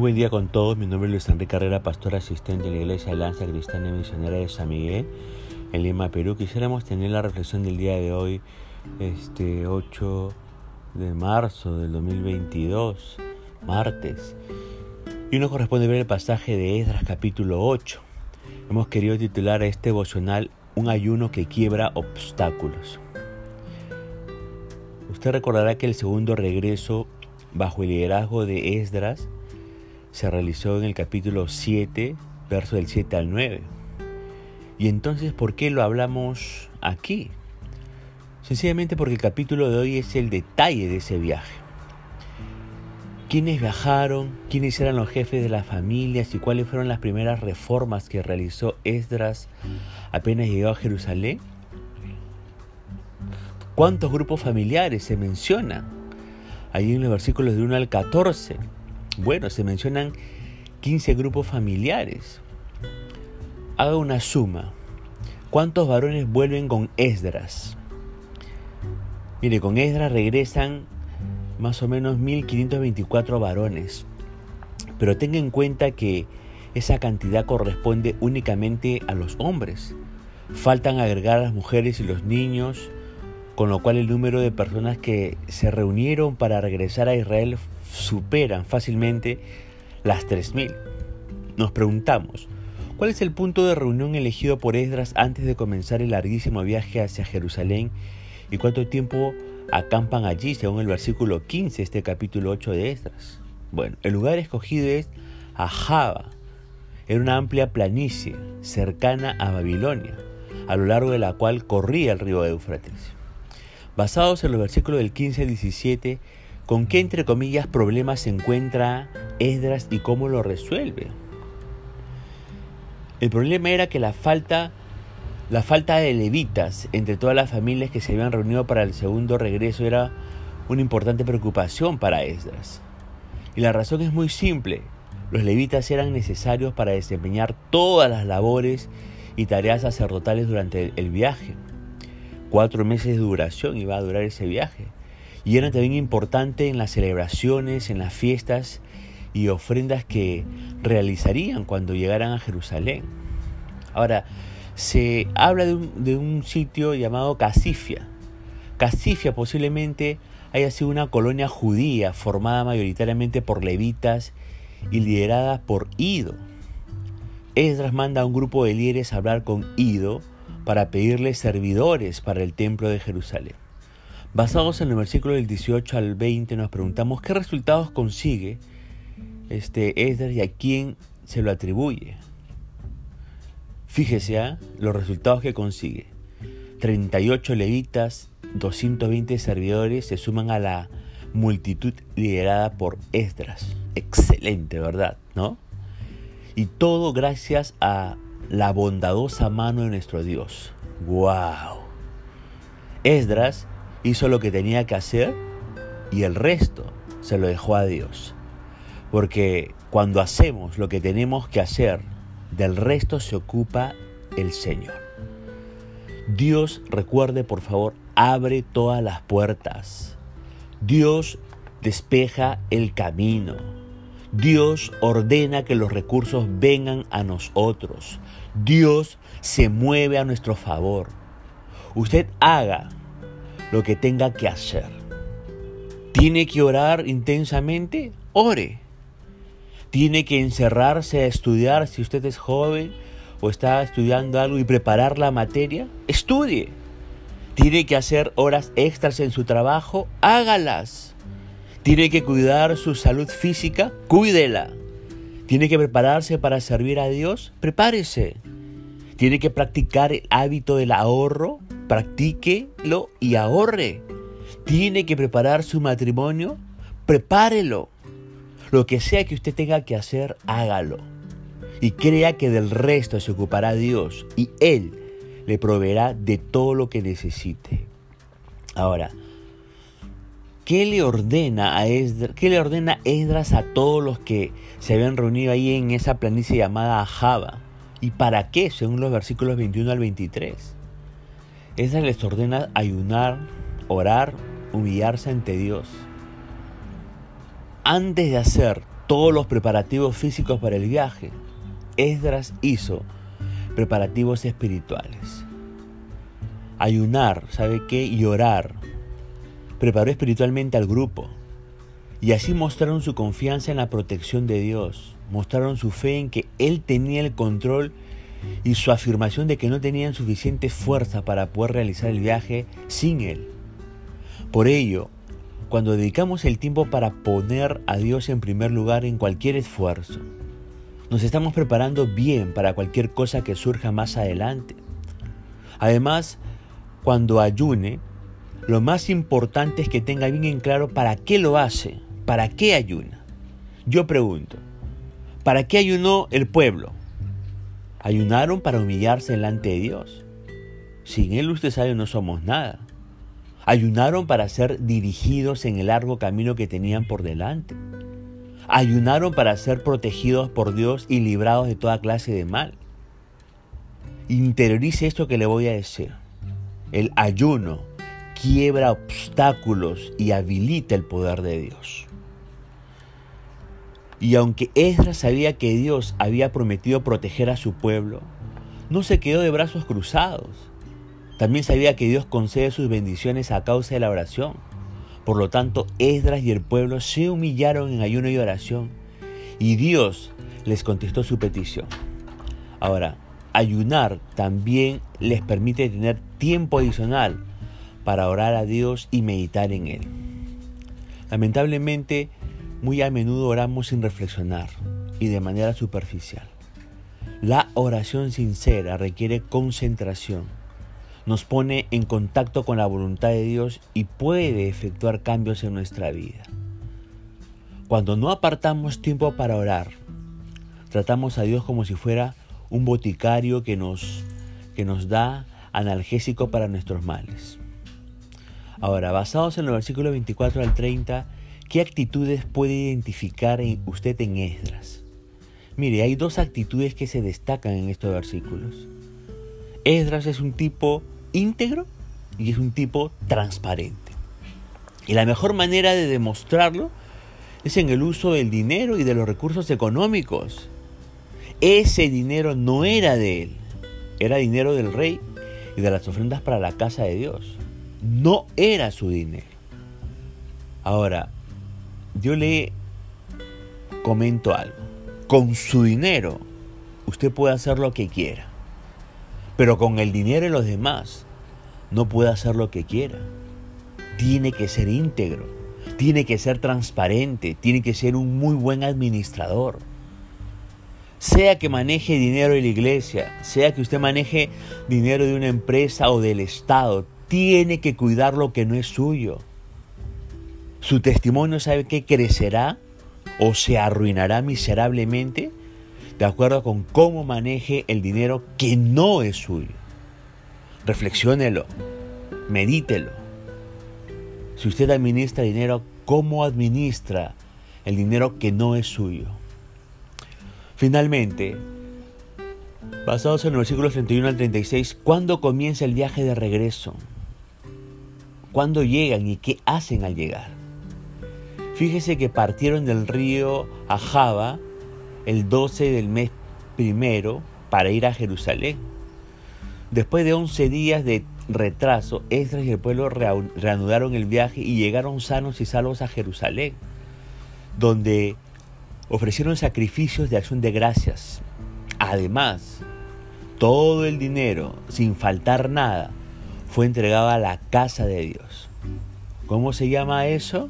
Muy buen día con todos. Mi nombre es Luis Enrique Carrera, pastor asistente de la Iglesia Lanza Cristiana Misionera de San Miguel, en Lima, Perú. Quisiéramos tener la reflexión del día de hoy, este 8 de marzo del 2022, martes. Y nos corresponde ver el pasaje de Esdras capítulo 8. Hemos querido titular a este devocional Un ayuno que quiebra obstáculos. Usted recordará que el segundo regreso bajo el liderazgo de Esdras se realizó en el capítulo 7, verso del 7 al 9. Y entonces, ¿por qué lo hablamos aquí? Sencillamente porque el capítulo de hoy es el detalle de ese viaje. ¿Quiénes viajaron? ¿Quiénes eran los jefes de las familias? ¿Y cuáles fueron las primeras reformas que realizó Esdras apenas llegó a Jerusalén? ¿Cuántos grupos familiares se mencionan? Ahí en los versículos de 1 al 14. Bueno, se mencionan 15 grupos familiares. Haga una suma. ¿Cuántos varones vuelven con Esdras? Mire, con Esdras regresan más o menos 1524 varones. Pero tenga en cuenta que esa cantidad corresponde únicamente a los hombres. Faltan agregar a las mujeres y los niños, con lo cual el número de personas que se reunieron para regresar a Israel superan fácilmente las 3.000. Nos preguntamos, ¿cuál es el punto de reunión elegido por Esdras antes de comenzar el larguísimo viaje hacia Jerusalén y cuánto tiempo acampan allí según el versículo 15 este capítulo 8 de Esdras? Bueno, el lugar escogido es Ajaba. Era una amplia planicie cercana a Babilonia, a lo largo de la cual corría el río Éufrates. Basados en los versículos del 15 al 17, ¿Con qué, entre comillas, problemas se encuentra Esdras y cómo lo resuelve? El problema era que la falta, la falta de levitas entre todas las familias que se habían reunido para el segundo regreso era una importante preocupación para Esdras. Y la razón es muy simple. Los levitas eran necesarios para desempeñar todas las labores y tareas sacerdotales durante el viaje. Cuatro meses de duración iba a durar ese viaje y era también importante en las celebraciones, en las fiestas y ofrendas que realizarían cuando llegaran a Jerusalén. Ahora, se habla de un, de un sitio llamado Casifia. Casifia posiblemente haya sido una colonia judía formada mayoritariamente por levitas y liderada por Ido. Esdras manda a un grupo de líderes a hablar con Ido para pedirle servidores para el templo de Jerusalén. Basados en el versículo del 18 al 20 nos preguntamos qué resultados consigue este Esdras y a quién se lo atribuye. Fíjese ¿ah? los resultados que consigue. 38 levitas, 220 servidores se suman a la multitud liderada por Esdras. Excelente, ¿verdad? ¿No? Y todo gracias a la bondadosa mano de nuestro Dios. ¡Wow! Esdras hizo lo que tenía que hacer y el resto se lo dejó a Dios. Porque cuando hacemos lo que tenemos que hacer, del resto se ocupa el Señor. Dios, recuerde por favor, abre todas las puertas. Dios despeja el camino. Dios ordena que los recursos vengan a nosotros. Dios se mueve a nuestro favor. Usted haga lo que tenga que hacer. ¿Tiene que orar intensamente? Ore. ¿Tiene que encerrarse a estudiar si usted es joven o está estudiando algo y preparar la materia? Estudie. ¿Tiene que hacer horas extras en su trabajo? Hágalas. ¿Tiene que cuidar su salud física? Cuídela. ¿Tiene que prepararse para servir a Dios? Prepárese. ¿Tiene que practicar el hábito del ahorro? practíquelo y ahorre. Tiene que preparar su matrimonio, prepárelo. Lo que sea que usted tenga que hacer, hágalo. Y crea que del resto se ocupará Dios y Él le proveerá de todo lo que necesite. Ahora, ¿qué le ordena Esdras, qué le ordena Esdras a todos los que se habían reunido ahí en esa planicie llamada Java? ¿Y para qué? Según los versículos 21 al 23. Esa les ordena ayunar, orar, humillarse ante Dios. Antes de hacer todos los preparativos físicos para el viaje. Esdras hizo preparativos espirituales. Ayunar, ¿sabe qué? Y orar. Preparó espiritualmente al grupo. Y así mostraron su confianza en la protección de Dios. Mostraron su fe en que Él tenía el control y su afirmación de que no tenían suficiente fuerza para poder realizar el viaje sin Él. Por ello, cuando dedicamos el tiempo para poner a Dios en primer lugar en cualquier esfuerzo, nos estamos preparando bien para cualquier cosa que surja más adelante. Además, cuando ayune, lo más importante es que tenga bien en claro para qué lo hace, para qué ayuna. Yo pregunto, ¿para qué ayunó el pueblo? Ayunaron para humillarse delante de Dios. Sin Él usted sabe no somos nada. Ayunaron para ser dirigidos en el largo camino que tenían por delante. Ayunaron para ser protegidos por Dios y librados de toda clase de mal. Interiorice esto que le voy a decir. El ayuno quiebra obstáculos y habilita el poder de Dios. Y aunque Esdras sabía que Dios había prometido proteger a su pueblo, no se quedó de brazos cruzados. También sabía que Dios concede sus bendiciones a causa de la oración. Por lo tanto, Esdras y el pueblo se humillaron en ayuno y oración. Y Dios les contestó su petición. Ahora, ayunar también les permite tener tiempo adicional para orar a Dios y meditar en Él. Lamentablemente, muy a menudo oramos sin reflexionar y de manera superficial. La oración sincera requiere concentración, nos pone en contacto con la voluntad de Dios y puede efectuar cambios en nuestra vida. Cuando no apartamos tiempo para orar, tratamos a Dios como si fuera un boticario que nos, que nos da analgésico para nuestros males. Ahora, basados en los versículos 24 al 30, ¿qué actitudes puede identificar usted en Esdras? Mire, hay dos actitudes que se destacan en estos versículos. Esdras es un tipo íntegro y es un tipo transparente. Y la mejor manera de demostrarlo es en el uso del dinero y de los recursos económicos. Ese dinero no era de él, era dinero del rey y de las ofrendas para la casa de Dios. No era su dinero. Ahora, yo le comento algo. Con su dinero, usted puede hacer lo que quiera. Pero con el dinero de los demás, no puede hacer lo que quiera. Tiene que ser íntegro, tiene que ser transparente, tiene que ser un muy buen administrador. Sea que maneje dinero de la iglesia, sea que usted maneje dinero de una empresa o del Estado, tiene que cuidar lo que no es suyo. Su testimonio sabe que crecerá o se arruinará miserablemente de acuerdo con cómo maneje el dinero que no es suyo. Reflexiónelo, medítelo. Si usted administra dinero, ¿cómo administra el dinero que no es suyo? Finalmente, basados en los versículos 31 al 36, ¿cuándo comienza el viaje de regreso? ¿Cuándo llegan y qué hacen al llegar? Fíjese que partieron del río a Java el 12 del mes primero para ir a Jerusalén. Después de 11 días de retraso, Esdras y el pueblo reanudaron el viaje y llegaron sanos y salvos a Jerusalén, donde ofrecieron sacrificios de acción de gracias. Además, todo el dinero, sin faltar nada, fue entregado a la casa de Dios. ¿Cómo se llama eso?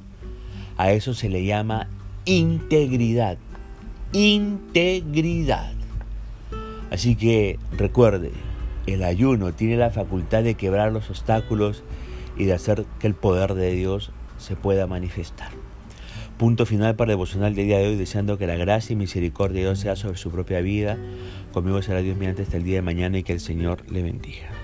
A eso se le llama integridad integridad. Así que recuerde, el ayuno tiene la facultad de quebrar los obstáculos y de hacer que el poder de Dios se pueda manifestar. Punto final para el devocional del día de hoy, deseando que la gracia y misericordia de Dios sea sobre su propia vida. Conmigo será Dios mediante hasta el día de mañana y que el Señor le bendiga.